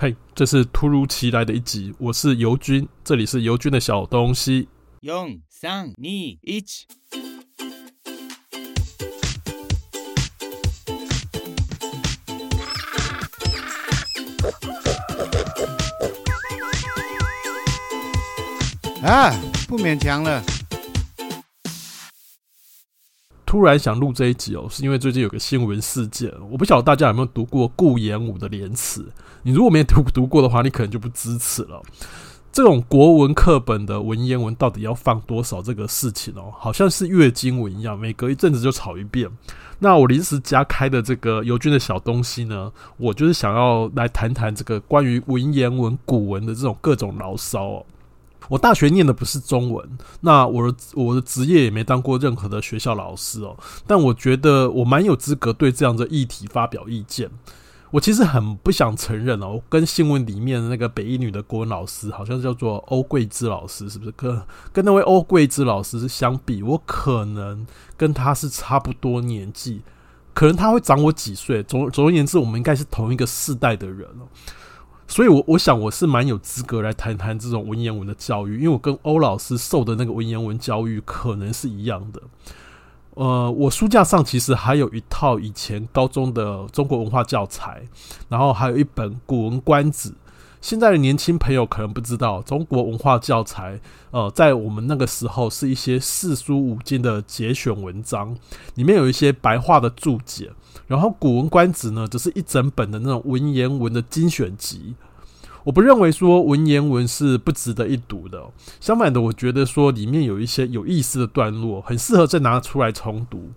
嘿，hey, 这是突如其来的一集。我是尤军，这里是尤军的小东西。用、三、二、一。啊，不勉强了。突然想录这一集哦，是因为最近有个新闻事件，我不晓得大家有没有读过顾炎武的《廉耻》。你如果没有读读过的话，你可能就不支持了。这种国文课本的文言文到底要放多少？这个事情哦，好像是月经文一样，每隔一阵子就吵一遍。那我临时加开的这个尤军的小东西呢，我就是想要来谈谈这个关于文言文、古文的这种各种牢骚哦。我大学念的不是中文，那我的我的职业也没当过任何的学校老师哦，但我觉得我蛮有资格对这样的议题发表意见。我其实很不想承认哦，跟新闻里面的那个北一女的国文老师，好像叫做欧桂芝老师，是不是？跟跟那位欧桂芝老师相比，我可能跟他是差不多年纪，可能他会长我几岁。总总而言之，我们应该是同一个世代的人哦。所以我，我想我是蛮有资格来谈谈这种文言文的教育，因为我跟欧老师受的那个文言文教育可能是一样的。呃，我书架上其实还有一套以前高中的中国文化教材，然后还有一本《古文观止》。现在的年轻朋友可能不知道，中国文化教材，呃，在我们那个时候是一些四书五经的节选文章，里面有一些白话的注解。然后《古文观止》呢，只是一整本的那种文言文的精选集。我不认为说文言文是不值得一读的，相反的，我觉得说里面有一些有意思的段落，很适合再拿出来重读。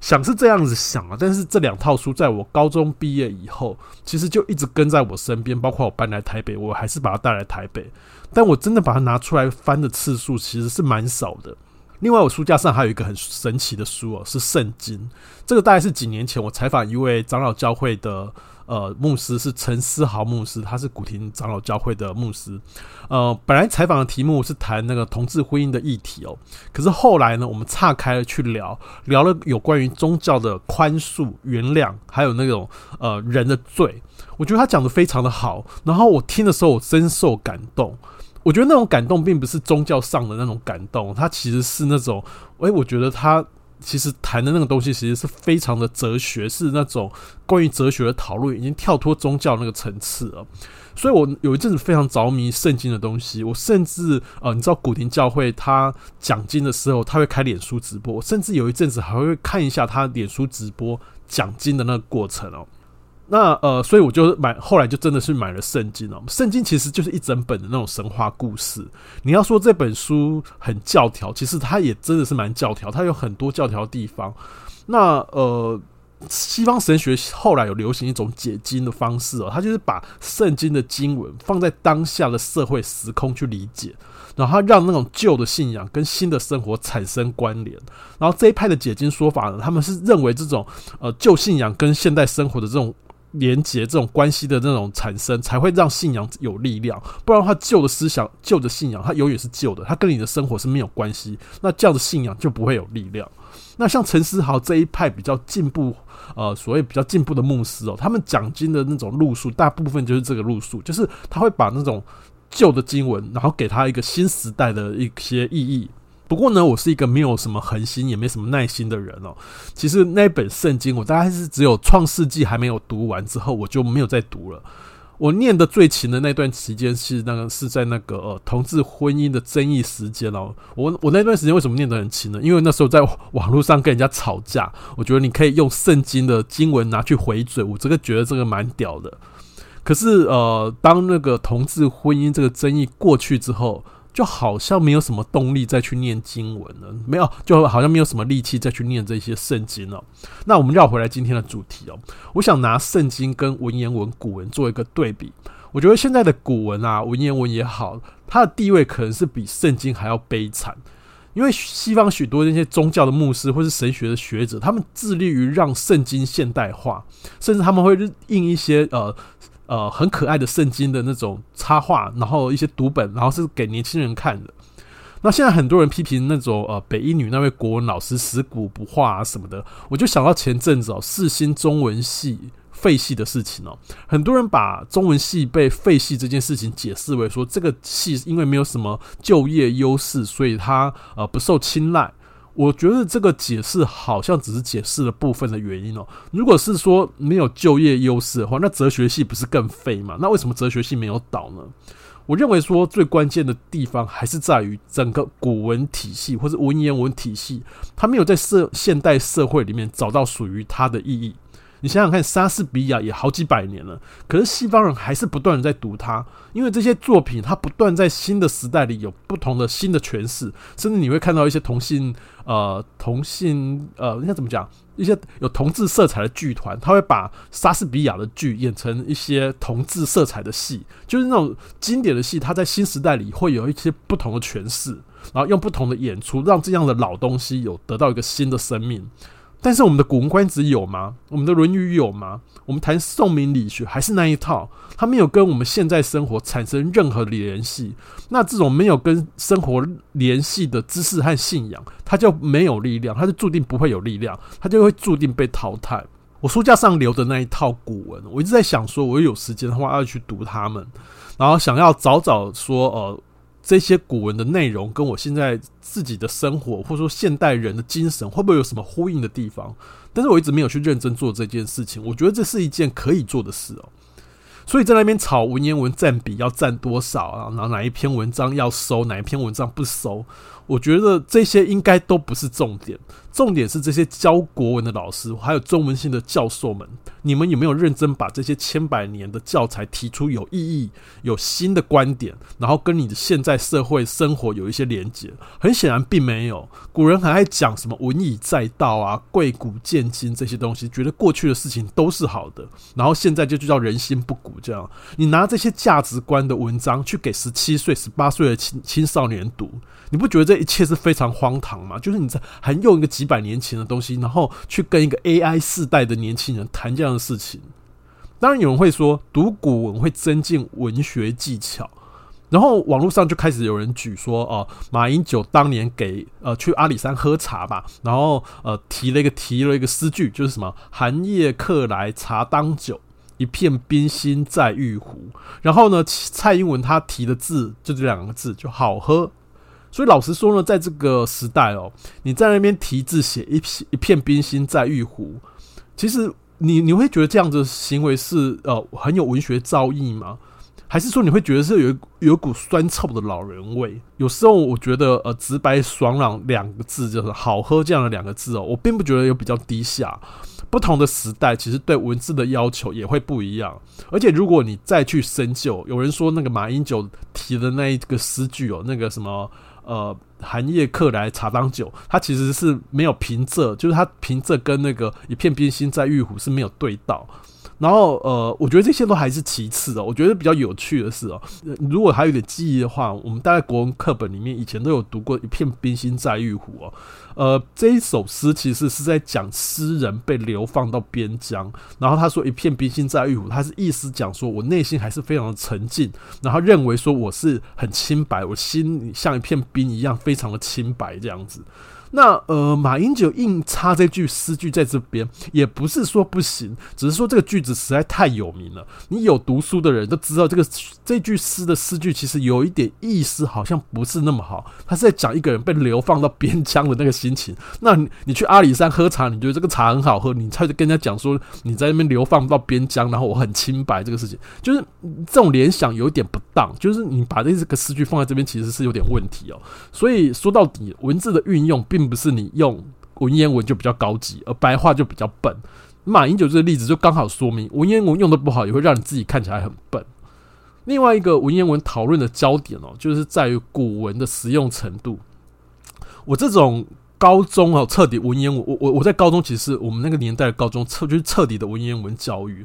想是这样子想啊，但是这两套书在我高中毕业以后，其实就一直跟在我身边，包括我搬来台北，我还是把它带来台北。但我真的把它拿出来翻的次数，其实是蛮少的。另外，我书架上还有一个很神奇的书哦，是圣经。这个大概是几年前我采访一位长老教会的呃牧师，是陈思豪牧师，他是古亭长老教会的牧师。呃，本来采访的题目是谈那个同志婚姻的议题哦，可是后来呢，我们岔开了去聊，聊了有关于宗教的宽恕、原谅，还有那种呃人的罪。我觉得他讲得非常的好，然后我听的时候我深受感动。我觉得那种感动并不是宗教上的那种感动，它其实是那种，诶，我觉得他其实谈的那个东西其实是非常的哲学，是那种关于哲学的讨论，已经跳脱宗教那个层次了。所以我有一阵子非常着迷圣经的东西，我甚至呃，你知道古田教会他讲经的时候，他会开脸书直播，甚至有一阵子还会看一下他脸书直播讲经的那个过程哦。那呃，所以我就买，后来就真的是买了圣经了。圣经其实就是一整本的那种神话故事。你要说这本书很教条，其实它也真的是蛮教条，它有很多教条地方。那呃，西方神学后来有流行一种解经的方式哦，它就是把圣经的经文放在当下的社会时空去理解，然后它让那种旧的信仰跟新的生活产生关联。然后这一派的解经说法呢，他们是认为这种呃旧信仰跟现代生活的这种。连接这种关系的那种产生，才会让信仰有力量。不然的话，旧的思想、旧的信仰，它永远是旧的，它跟你的生活是没有关系。那这样的信仰就不会有力量。那像陈思豪这一派比较进步，呃，所谓比较进步的牧师哦，他们讲经的那种路数，大部分就是这个路数，就是他会把那种旧的经文，然后给他一个新时代的一些意义。不过呢，我是一个没有什么恒心，也没什么耐心的人哦。其实那本圣经，我大概是只有创世纪还没有读完之后，我就没有再读了。我念的最勤的那段时间是那个是在那个呃同志婚姻的争议时间哦。我我那段时间为什么念得很勤呢？因为那时候在网络上跟人家吵架，我觉得你可以用圣经的经文拿去回嘴，我这个觉得这个蛮屌的。可是呃，当那个同志婚姻这个争议过去之后。就好像没有什么动力再去念经文了，没有，就好像没有什么力气再去念这些圣经了。那我们绕回来今天的主题哦，我想拿圣经跟文言文古文做一个对比。我觉得现在的古文啊，文言文也好，它的地位可能是比圣经还要悲惨。因为西方许多那些宗教的牧师或是神学的学者，他们致力于让圣经现代化，甚至他们会印一些呃呃很可爱的圣经的那种插画，然后一些读本，然后是给年轻人看的。那现在很多人批评那种呃北一女那位国文老师死古不化啊什么的，我就想到前阵子哦世新中文系。废系的事情哦，很多人把中文系被废系这件事情解释为说，这个系因为没有什么就业优势，所以它呃不受青睐。我觉得这个解释好像只是解释了部分的原因哦。如果是说没有就业优势的话，那哲学系不是更废吗？那为什么哲学系没有倒呢？我认为说最关键的地方还是在于整个古文体系或者文言文体系，它没有在社现代社会里面找到属于它的意义。你想想看，莎士比亚也好几百年了，可是西方人还是不断的在读它，因为这些作品它不断在新的时代里有不同的新的诠释，甚至你会看到一些同性呃同性呃应该怎么讲，一些有同志色彩的剧团，他会把莎士比亚的剧演成一些同志色彩的戏，就是那种经典的戏，它在新时代里会有一些不同的诠释，然后用不同的演出，让这样的老东西有得到一个新的生命。但是我们的《古文观止》有吗？我们的《论语》有吗？我们谈宋明理学还是那一套，它没有跟我们现在生活产生任何联系。那这种没有跟生活联系的知识和信仰，它就没有力量，它就注定不会有力量，它就会注定被淘汰。我书架上留的那一套古文，我一直在想说，我有时间的话要去读它们，然后想要早早说，呃。这些古文的内容跟我现在自己的生活，或者说现代人的精神，会不会有什么呼应的地方？但是我一直没有去认真做这件事情。我觉得这是一件可以做的事哦。所以在那边炒文言文占比要占多少啊，然后哪一篇文章要收，哪一篇文章不收？我觉得这些应该都不是重点。重点是这些教国文的老师，还有中文系的教授们，你们有没有认真把这些千百年的教材提出有意义、有新的观点，然后跟你的现在社会生活有一些连结？很显然并没有。古人很爱讲什么“文以载道”啊、“贵古贱今”这些东西，觉得过去的事情都是好的，然后现在就就叫人心不古。这样，你拿这些价值观的文章去给十七岁、十八岁的青青少年读，你不觉得这一切是非常荒唐吗？就是你在还用一个几百年前的东西，然后去跟一个 AI 世代的年轻人谈这样的事情。当然有人会说，读古文会增进文学技巧。然后网络上就开始有人举说，哦、呃，马英九当年给呃去阿里山喝茶吧，然后呃提了一个提了一个诗句，就是什么“寒夜客来茶当酒，一片冰心在玉壶”。然后呢，蔡英文他提的字就这两个字，就好喝。所以老实说呢，在这个时代哦，你在那边题字写一一片冰心在玉壶，其实你你会觉得这样子行为是呃很有文学造诣吗？还是说你会觉得是有有股酸臭的老人味？有时候我觉得呃直白爽朗两个字就是好喝这样的两个字哦，我并不觉得有比较低下。不同的时代其实对文字的要求也会不一样。而且如果你再去深究，有人说那个马英九提的那一个诗句哦，那个什么。呃，寒夜客来茶当酒，它其实是没有平仄，就是它平仄跟那个一片冰心在玉壶是没有对到。然后呃，我觉得这些都还是其次哦。我觉得比较有趣的是哦，如果还有点记忆的话，我们大概国文课本里面以前都有读过“一片冰心在玉壶”哦。呃，这一首诗其实是在讲诗人被流放到边疆，然后他说“一片冰心在玉壶”，他是意思讲说我内心还是非常的沉静，然后认为说我是很清白，我心像一片冰一样，非常的清白这样子。那呃，马英九硬插这句诗句在这边，也不是说不行，只是说这个句子实在太有名了。你有读书的人都知道，这个这句诗的诗句其实有一点意思，好像不是那么好。他是在讲一个人被流放到边疆的那个心情。那你，你去阿里山喝茶，你觉得这个茶很好喝，你才跟人家讲说你在那边流放到边疆，然后我很清白这个事情，就是这种联想有点不当。就是你把这个诗句放在这边，其实是有点问题哦。所以说到底，文字的运用并。并不是你用文言文就比较高级，而白话就比较笨。马英九这个例子就刚好说明，文言文用的不好，也会让你自己看起来很笨。另外一个文言文讨论的焦点哦，就是在于古文的实用程度。我这种高中哦，彻底文言文，我我我在高中其实我们那个年代的高中彻就是彻底的文言文教育。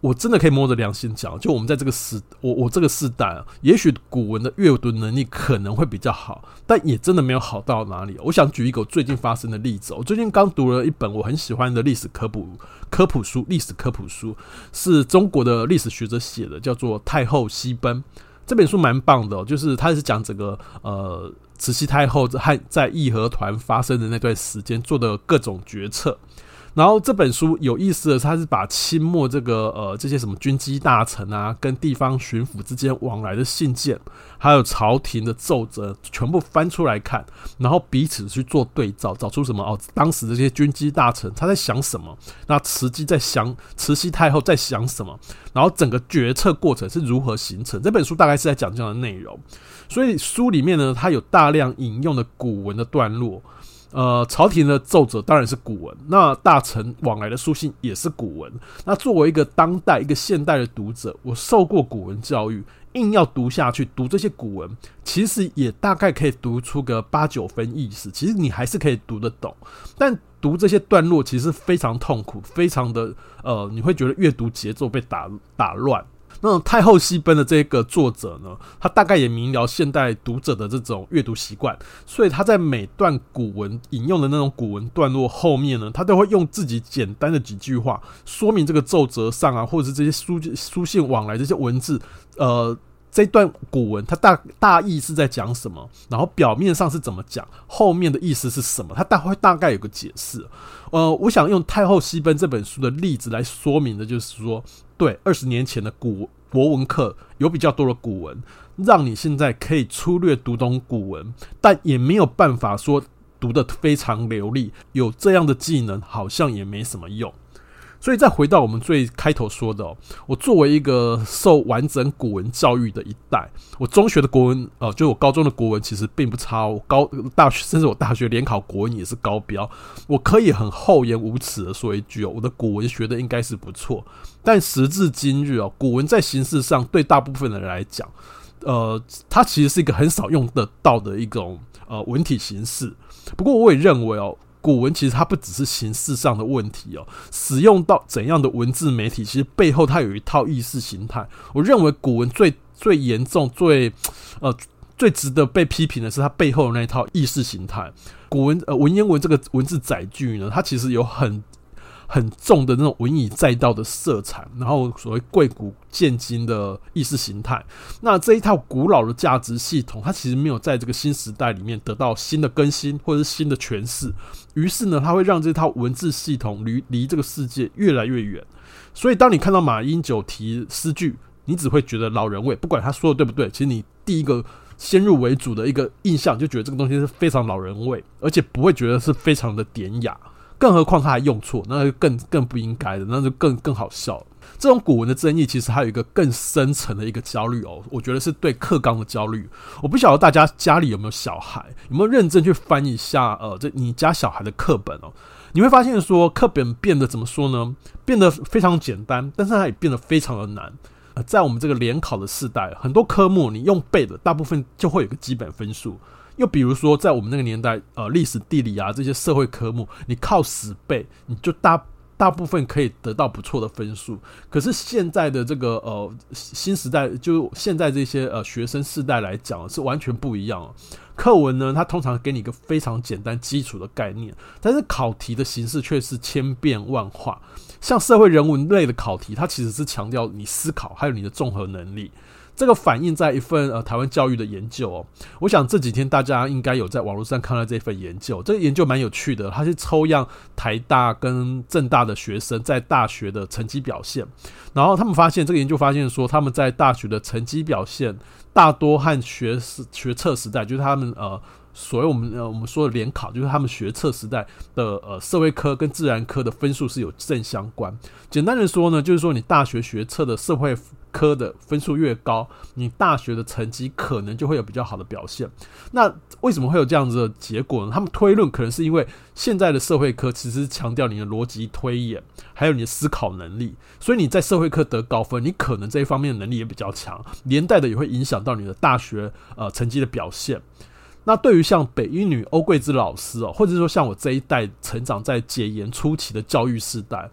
我真的可以摸着良心讲，就我们在这个时，我我这个时代，也许古文的阅读能力可能会比较好，但也真的没有好到哪里。我想举一个我最近发生的例子，我最近刚读了一本我很喜欢的历史科普科普书，历史科普书是中国的历史学者写的，叫做《太后西奔》。这本书蛮棒的，就是它是讲整个呃慈禧太后和在义和团发生的那段时间做的各种决策。然后这本书有意思的是，它是把清末这个呃这些什么军机大臣啊，跟地方巡抚之间往来的信件，还有朝廷的奏折，全部翻出来看，然后彼此去做对照，找出什么哦，当时这些军机大臣他在想什么，那慈禧在想，慈禧太后在想什么，然后整个决策过程是如何形成。这本书大概是在讲这样的内容，所以书里面呢，它有大量引用的古文的段落。呃，朝廷的奏折当然是古文，那大臣往来的书信也是古文。那作为一个当代、一个现代的读者，我受过古文教育，硬要读下去，读这些古文，其实也大概可以读出个八九分意思。其实你还是可以读得懂，但读这些段落其实非常痛苦，非常的呃，你会觉得阅读节奏被打打乱。那种太后西奔的这个作者呢，他大概也明了现代读者的这种阅读习惯，所以他在每段古文引用的那种古文段落后面呢，他都会用自己简单的几句话说明这个奏折上啊，或者是这些书书信往来这些文字，呃，这段古文它大大意是在讲什么，然后表面上是怎么讲，后面的意思是什么，他大会大概有个解释。呃，我想用《太后西奔》这本书的例子来说明的，就是说。对，二十年前的古国文课有比较多的古文，让你现在可以粗略读懂古文，但也没有办法说读得非常流利。有这样的技能，好像也没什么用。所以再回到我们最开头说的哦，我作为一个受完整古文教育的一代，我中学的国文呃，就我高中的国文其实并不差，我高大学甚至我大学联考国文也是高标，我可以很厚颜无耻的说一句哦，我的古文学的应该是不错，但时至今日哦，古文在形式上对大部分的人来讲，呃，它其实是一个很少用得到的一种呃文体形式。不过我也认为哦。古文其实它不只是形式上的问题哦，使用到怎样的文字媒体，其实背后它有一套意识形态。我认为古文最最严重、最呃最值得被批评的是它背后的那一套意识形态。古文呃文言文这个文字载具呢，它其实有很。很重的那种文以载道的色彩，然后所谓贵古贱今的意识形态，那这一套古老的价值系统，它其实没有在这个新时代里面得到新的更新或者是新的诠释，于是呢，它会让这套文字系统离离这个世界越来越远。所以，当你看到马英九提诗句，你只会觉得老人味，不管他说的对不对，其实你第一个先入为主的一个印象，就觉得这个东西是非常老人味，而且不会觉得是非常的典雅。更何况他还用错，那就更更不应该的，那就更更好笑了。这种古文的争议，其实还有一个更深层的一个焦虑哦，我觉得是对课纲的焦虑。我不晓得大家家里有没有小孩，有没有认真去翻一下呃，这你家小孩的课本哦，你会发现说课本变得怎么说呢？变得非常简单，但是它也变得非常的难。呃，在我们这个联考的时代，很多科目你用背的，大部分就会有个基本分数。又比如说，在我们那个年代，呃，历史、地理啊这些社会科目，你靠死背，你就大大部分可以得到不错的分数。可是现在的这个呃新时代，就现在这些呃学生世代来讲，是完全不一样。课文呢，它通常给你一个非常简单基础的概念，但是考题的形式却是千变万化。像社会人文类的考题，它其实是强调你思考还有你的综合能力。这个反映在一份呃台湾教育的研究哦，我想这几天大家应该有在网络上看到这份研究，这个研究蛮有趣的，它是抽样台大跟政大的学生在大学的成绩表现，然后他们发现这个研究发现说他们在大学的成绩表现大多和学时学测时代，就是他们呃所谓我们呃我们说的联考，就是他们学测时代的呃社会科跟自然科的分数是有正相关。简单的说呢，就是说你大学学测的社会科的分数越高，你大学的成绩可能就会有比较好的表现。那为什么会有这样子的结果呢？他们推论可能是因为现在的社会科其实强调你的逻辑推演，还有你的思考能力，所以你在社会科得高分，你可能这一方面的能力也比较强，连带的也会影响到你的大学呃成绩的表现。那对于像北一女欧桂芝老师哦，或者说像我这一代成长在解严初期的教育时代。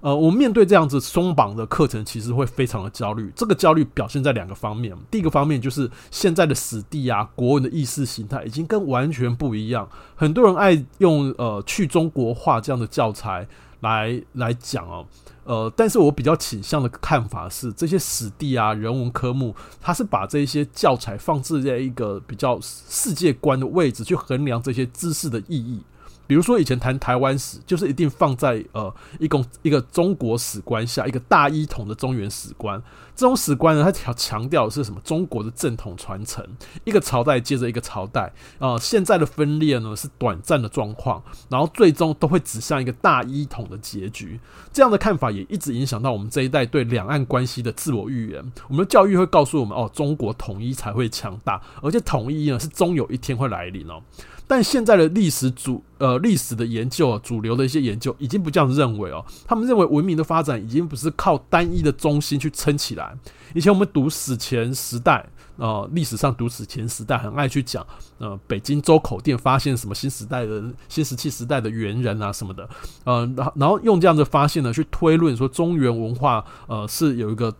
呃，我们面对这样子松绑的课程，其实会非常的焦虑。这个焦虑表现在两个方面。第一个方面就是现在的史地啊，国文的意识形态已经跟完全不一样。很多人爱用呃去中国化这样的教材来来讲哦，呃，但是我比较倾向的看法是，这些史地啊、人文科目，它是把这些教材放置在一个比较世界观的位置去衡量这些知识的意义。比如说，以前谈台湾史，就是一定放在呃一共一个中国史观下，一个大一统的中原史观。这种史观呢，它强强调的是什么？中国的正统传承，一个朝代接着一个朝代。呃，现在的分裂呢是短暂的状况，然后最终都会指向一个大一统的结局。这样的看法也一直影响到我们这一代对两岸关系的自我预言。我们的教育会告诉我们，哦，中国统一才会强大，而且统一呢是终有一天会来临哦。但现在的历史主呃历史的研究啊，主流的一些研究已经不这样认为哦。他们认为文明的发展已经不是靠单一的中心去撑起来。以前我们读史前时代，呃，历史上读史前时代很爱去讲，呃，北京周口店发现什么新时代的新石器时代的猿人啊什么的，呃，然后然后用这样的发现呢去推论说中原文化呃是有一个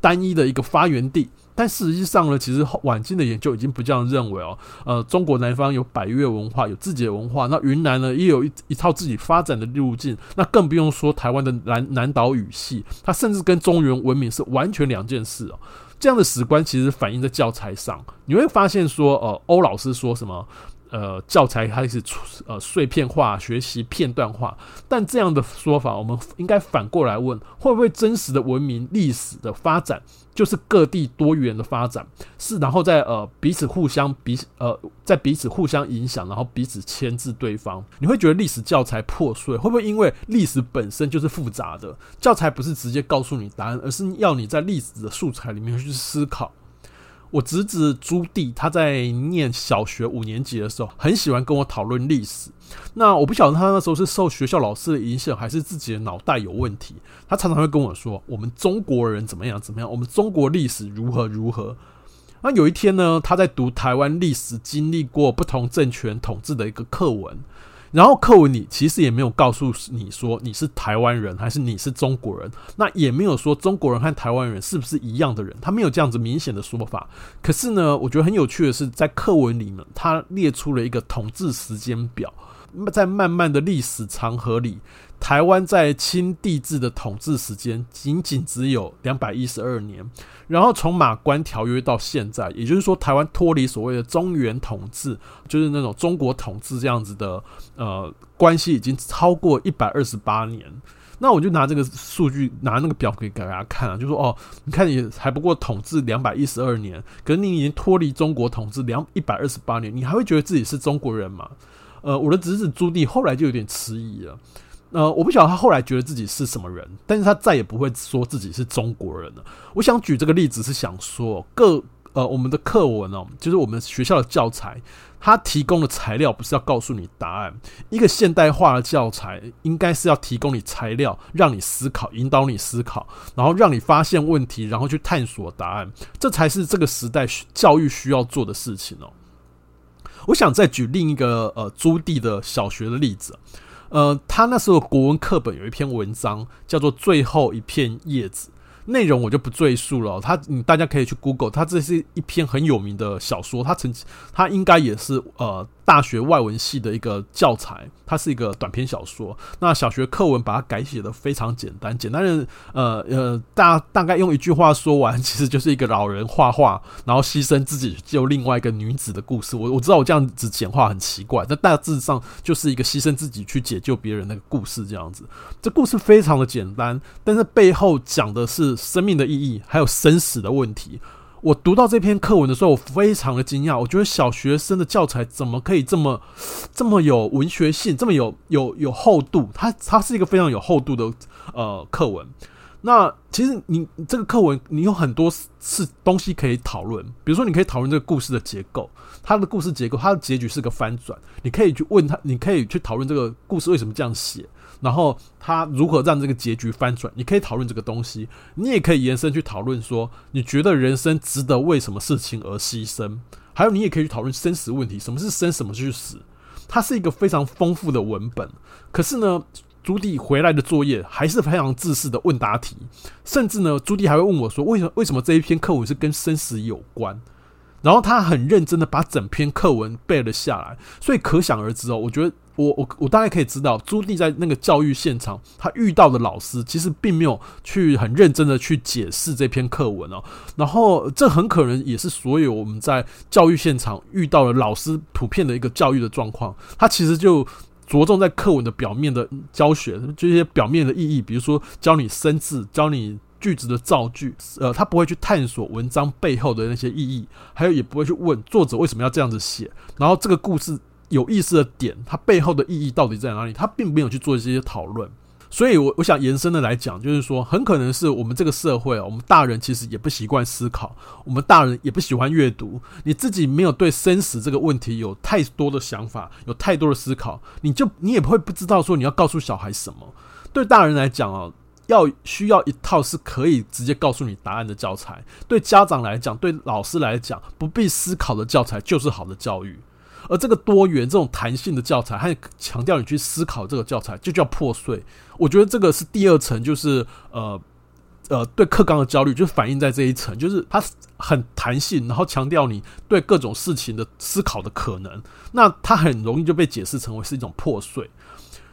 单一的一个发源地。但实际上呢，其实晚近的研究已经不这样认为哦。呃，中国南方有百越文化，有自己的文化。那云南呢，也有一一套自己发展的路径。那更不用说台湾的南南岛语系，它甚至跟中原文明是完全两件事哦。这样的史观其实反映在教材上，你会发现说，呃，欧老师说什么？呃，教材开始呃碎片化学习片段化，但这样的说法，我们应该反过来问：会不会真实的文明历史的发展，就是各地多元的发展？是，然后在呃彼此互相彼此呃在彼此互相影响，然后彼此牵制对方。你会觉得历史教材破碎，会不会因为历史本身就是复杂的？教材不是直接告诉你答案，而是要你在历史的素材里面去思考。我侄子朱棣，他在念小学五年级的时候，很喜欢跟我讨论历史。那我不晓得他那时候是受学校老师的影响，还是自己的脑袋有问题。他常常会跟我说：“我们中国人怎么样怎么样，我们中国历史如何如何。”那有一天呢，他在读台湾历史经历过不同政权统治的一个课文。然后课文里其实也没有告诉你说你是台湾人还是你是中国人，那也没有说中国人和台湾人是不是一样的人，他没有这样子明显的说法。可是呢，我觉得很有趣的是，在课文里面，他列出了一个统治时间表，在漫漫的历史长河里。台湾在清帝制的统治时间仅仅只有两百一十二年，然后从马关条约到现在，也就是说，台湾脱离所谓的中原统治，就是那种中国统治这样子的呃关系，已经超过一百二十八年。那我就拿这个数据，拿那个表给给大家看啊，就说哦，你看你还不过统治两百一十二年，可是你已经脱离中国统治两一百二十八年，你还会觉得自己是中国人吗？呃，我的侄子朱棣后来就有点迟疑了。呃，我不晓得他后来觉得自己是什么人，但是他再也不会说自己是中国人了。我想举这个例子是想说，各呃我们的课文哦，就是我们学校的教材，它提供的材料不是要告诉你答案。一个现代化的教材应该是要提供你材料，让你思考，引导你思考，然后让你发现问题，然后去探索答案，这才是这个时代教育需要做的事情哦。我想再举另一个呃朱棣的小学的例子。呃，他那时候国文课本有一篇文章叫做《最后一片叶子》，内容我就不赘述了。他，你大家可以去 Google，他这是一篇很有名的小说，他曾经他应该也是呃。大学外文系的一个教材，它是一个短篇小说。那小学课文把它改写的非常简单，简单的呃呃，大大概用一句话说完，其实就是一个老人画画，然后牺牲自己救另外一个女子的故事。我我知道我这样子简化很奇怪，但大致上就是一个牺牲自己去解救别人的故事这样子。这故事非常的简单，但是背后讲的是生命的意义，还有生死的问题。我读到这篇课文的时候，我非常的惊讶。我觉得小学生的教材怎么可以这么这么有文学性，这么有有有厚度？它它是一个非常有厚度的呃课文。那其实你这个课文，你有很多是东西可以讨论。比如说，你可以讨论这个故事的结构，它的故事结构，它的结局是个翻转。你可以去问他，你可以去讨论这个故事为什么这样写，然后他如何让这个结局翻转。你可以讨论这个东西，你也可以延伸去讨论说，你觉得人生值得为什么事情而牺牲？还有，你也可以去讨论生死问题，什么是生，什么是死？它是一个非常丰富的文本。可是呢，朱棣回来的作业还是非常自私的问答题，甚至呢，朱棣还会问我说：“为什么为什么这一篇课文是跟生死有关？”然后他很认真的把整篇课文背了下来，所以可想而知哦。我觉得我我我大概可以知道，朱棣在那个教育现场，他遇到的老师其实并没有去很认真的去解释这篇课文哦。然后这很可能也是所有我们在教育现场遇到的老师普遍的一个教育的状况，他其实就。着重在课文的表面的教学，这些表面的意义，比如说教你生字，教你句子的造句，呃，他不会去探索文章背后的那些意义，还有也不会去问作者为什么要这样子写，然后这个故事有意思的点，它背后的意义到底在哪里？他并没有去做这些讨论。所以，我我想延伸的来讲，就是说，很可能是我们这个社会啊，我们大人其实也不习惯思考，我们大人也不喜欢阅读。你自己没有对生死这个问题有太多的想法，有太多的思考，你就你也不会不知道说你要告诉小孩什么。对大人来讲啊，要需要一套是可以直接告诉你答案的教材；对家长来讲，对老师来讲，不必思考的教材就是好的教育。而这个多元、这种弹性的教材，还强调你去思考这个教材，就叫破碎。我觉得这个是第二层，就是呃呃，对课纲的焦虑，就反映在这一层，就是它很弹性，然后强调你对各种事情的思考的可能。那它很容易就被解释成为是一种破碎。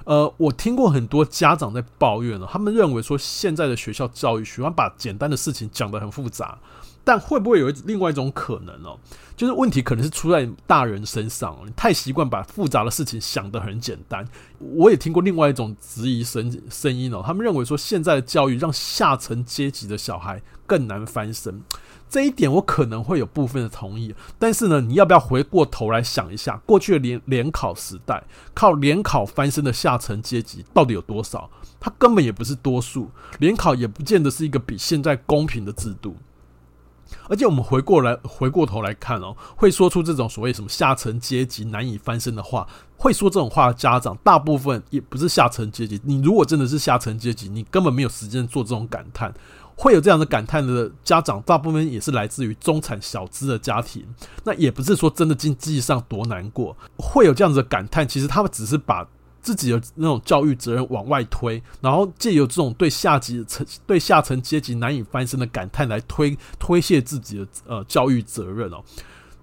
呃，我听过很多家长在抱怨了，他们认为说现在的学校教育喜欢把简单的事情讲得很复杂。但会不会有另外一种可能哦？就是问题可能是出在大人身上，你太习惯把复杂的事情想得很简单。我也听过另外一种质疑声声音哦，他们认为说现在的教育让下层阶级的小孩更难翻身。这一点我可能会有部分的同意，但是呢，你要不要回过头来想一下，过去的联联考时代靠联考翻身的下层阶级到底有多少？他根本也不是多数，联考也不见得是一个比现在公平的制度。而且我们回过来，回过头来看哦，会说出这种所谓什么下层阶级难以翻身的话，会说这种话的家长，大部分也不是下层阶级。你如果真的是下层阶级，你根本没有时间做这种感叹。会有这样的感叹的家长，大部分也是来自于中产小资的家庭。那也不是说真的经济上多难过，会有这样子的感叹，其实他们只是把。自己的那种教育责任往外推，然后借由这种对下级层、对下层阶级难以翻身的感叹来推推卸自己的呃教育责任哦。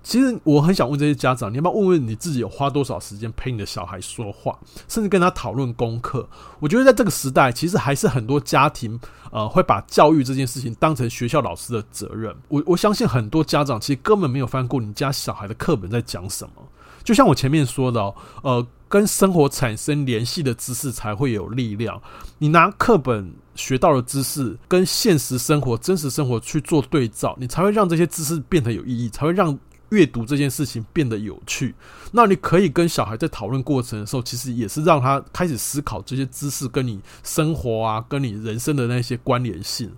其实我很想问这些家长，你要不要问问你自己有花多少时间陪你的小孩说话，甚至跟他讨论功课？我觉得在这个时代，其实还是很多家庭呃会把教育这件事情当成学校老师的责任。我我相信很多家长其实根本没有翻过你家小孩的课本在讲什么。就像我前面说的哦，呃。跟生活产生联系的知识才会有力量。你拿课本学到的知识跟现实生活、真实生活去做对照，你才会让这些知识变得有意义，才会让阅读这件事情变得有趣。那你可以跟小孩在讨论过程的时候，其实也是让他开始思考这些知识跟你生活啊、跟你人生的那些关联性。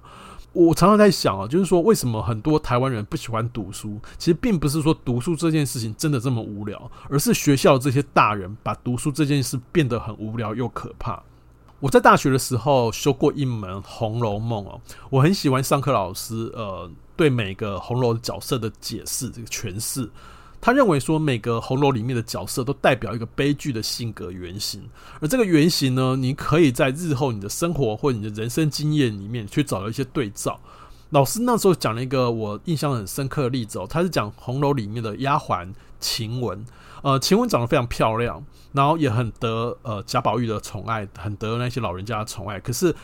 我常常在想啊，就是说，为什么很多台湾人不喜欢读书？其实并不是说读书这件事情真的这么无聊，而是学校这些大人把读书这件事变得很无聊又可怕。我在大学的时候修过一门《红楼梦》哦，我很喜欢上课老师呃对每个红楼角色的解释这个诠释。他认为说，每个红楼里面的角色都代表一个悲剧的性格原型，而这个原型呢，你可以在日后你的生活或你的人生经验里面去找到一些对照。老师那时候讲了一个我印象很深刻的例子哦，他是讲红楼里面的丫鬟晴雯，呃，晴雯长得非常漂亮，然后也很得呃贾宝玉的宠爱，很得那些老人家的宠爱。可是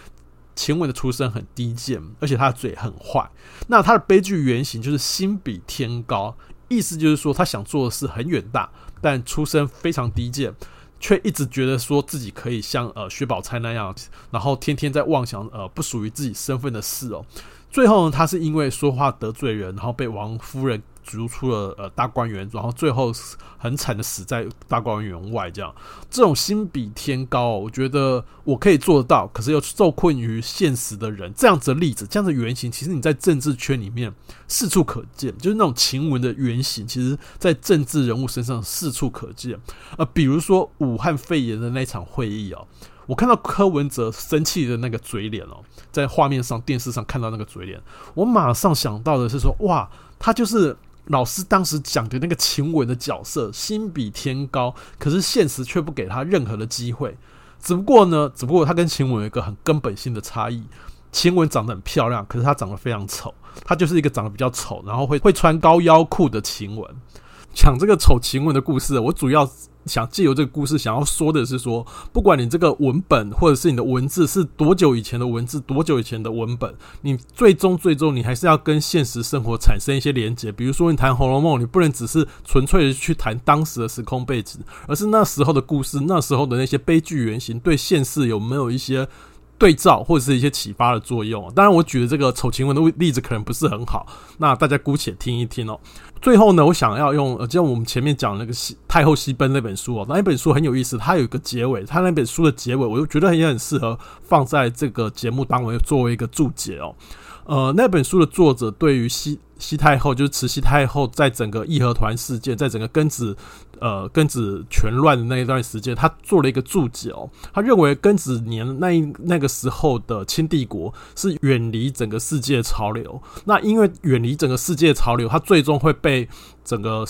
晴雯的出身很低贱，而且她的嘴很坏。那她的悲剧原型就是心比天高。意思就是说，他想做的事很远大，但出身非常低贱。却一直觉得说自己可以像呃薛宝钗那样，然后天天在妄想呃不属于自己身份的事哦。最后呢，他是因为说话得罪人，然后被王夫人逐出了呃大观园，然后最后很惨的死在大观园外。这样，这种心比天高，我觉得我可以做得到，可是又受困于现实的人，这样子的例子，这样的原型，其实你在政治圈里面四处可见，就是那种晴雯的原型，其实在政治人物身上四处可见。呃，比如说武汉肺炎的那场会议哦。我看到柯文哲生气的那个嘴脸哦，在画面上、电视上看到那个嘴脸，我马上想到的是说，哇，他就是老师当时讲的那个晴雯的角色，心比天高，可是现实却不给他任何的机会。只不过呢，只不过他跟晴雯有一个很根本性的差异，晴雯长得很漂亮，可是她长得非常丑，她就是一个长得比较丑，然后会会穿高腰裤的晴雯。讲这个丑晴雯的故事，我主要。想借由这个故事，想要说的是说，不管你这个文本或者是你的文字是多久以前的文字，多久以前的文本，你最终最终你还是要跟现实生活产生一些连接。比如说，你谈《红楼梦》，你不能只是纯粹的去谈当时的时空背景，而是那时候的故事，那时候的那些悲剧原型，对现实有没有一些对照或者是一些启发的作用？当然，我举的这个丑情文的例子可能不是很好，那大家姑且听一听哦。最后呢，我想要用，呃，就像我们前面讲那个西太后西奔那本书哦，那一本书很有意思，它有一个结尾，它那本书的结尾，我就觉得也很适合放在这个节目当中作为一个注解哦。呃，那本书的作者对于西西太后，就是慈禧太后，在整个义和团事件，在整个庚子呃庚子全乱的那一段时间，他做了一个注解。他认为庚子年那那个时候的清帝国是远离整个世界潮流，那因为远离整个世界潮流，它最终会被整个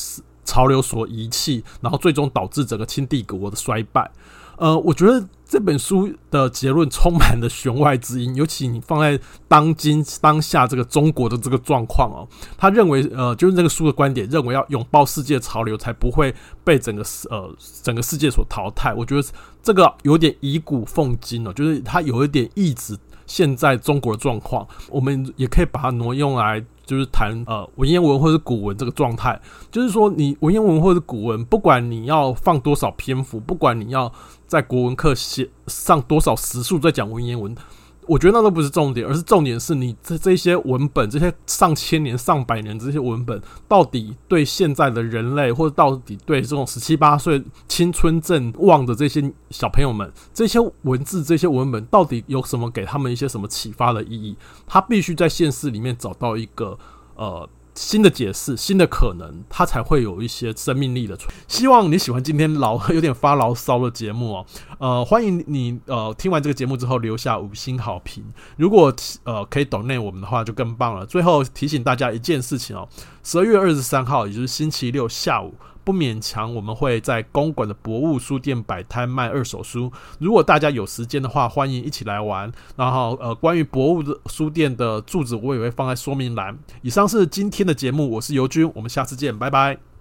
潮流所遗弃，然后最终导致整个清帝国的衰败。呃，我觉得这本书的结论充满了弦外之音，尤其你放在当今当下这个中国的这个状况哦，他认为呃，就是这个书的观点，认为要拥抱世界潮流，才不会被整个呃整个世界所淘汰。我觉得这个有点以古讽今哦，就是他有一点抑制现在中国的状况，我们也可以把它挪用来。就是谈呃文言文或者古文这个状态，就是说你文言文或者古文，不管你要放多少篇幅，不管你要在国文课写上多少时数在讲文言文。我觉得那都不是重点，而是重点是你这这些文本，这些上千年、上百年这些文本，到底对现在的人类，或者到底对这种十七八岁青春正旺的这些小朋友们，这些文字、这些文本，到底有什么给他们一些什么启发的意义？他必须在现实里面找到一个呃。新的解释，新的可能，它才会有一些生命力的存。希望你喜欢今天老有点发牢骚的节目哦。呃，欢迎你呃听完这个节目之后留下五星好评。如果呃可以懂内我们的话，就更棒了。最后提醒大家一件事情哦，十二月二十三号，也就是星期六下午。不勉强，我们会在公馆的博物书店摆摊卖二手书。如果大家有时间的话，欢迎一起来玩。然后，呃，关于博物的书店的住址，我也会放在说明栏。以上是今天的节目，我是尤军，我们下次见，拜拜。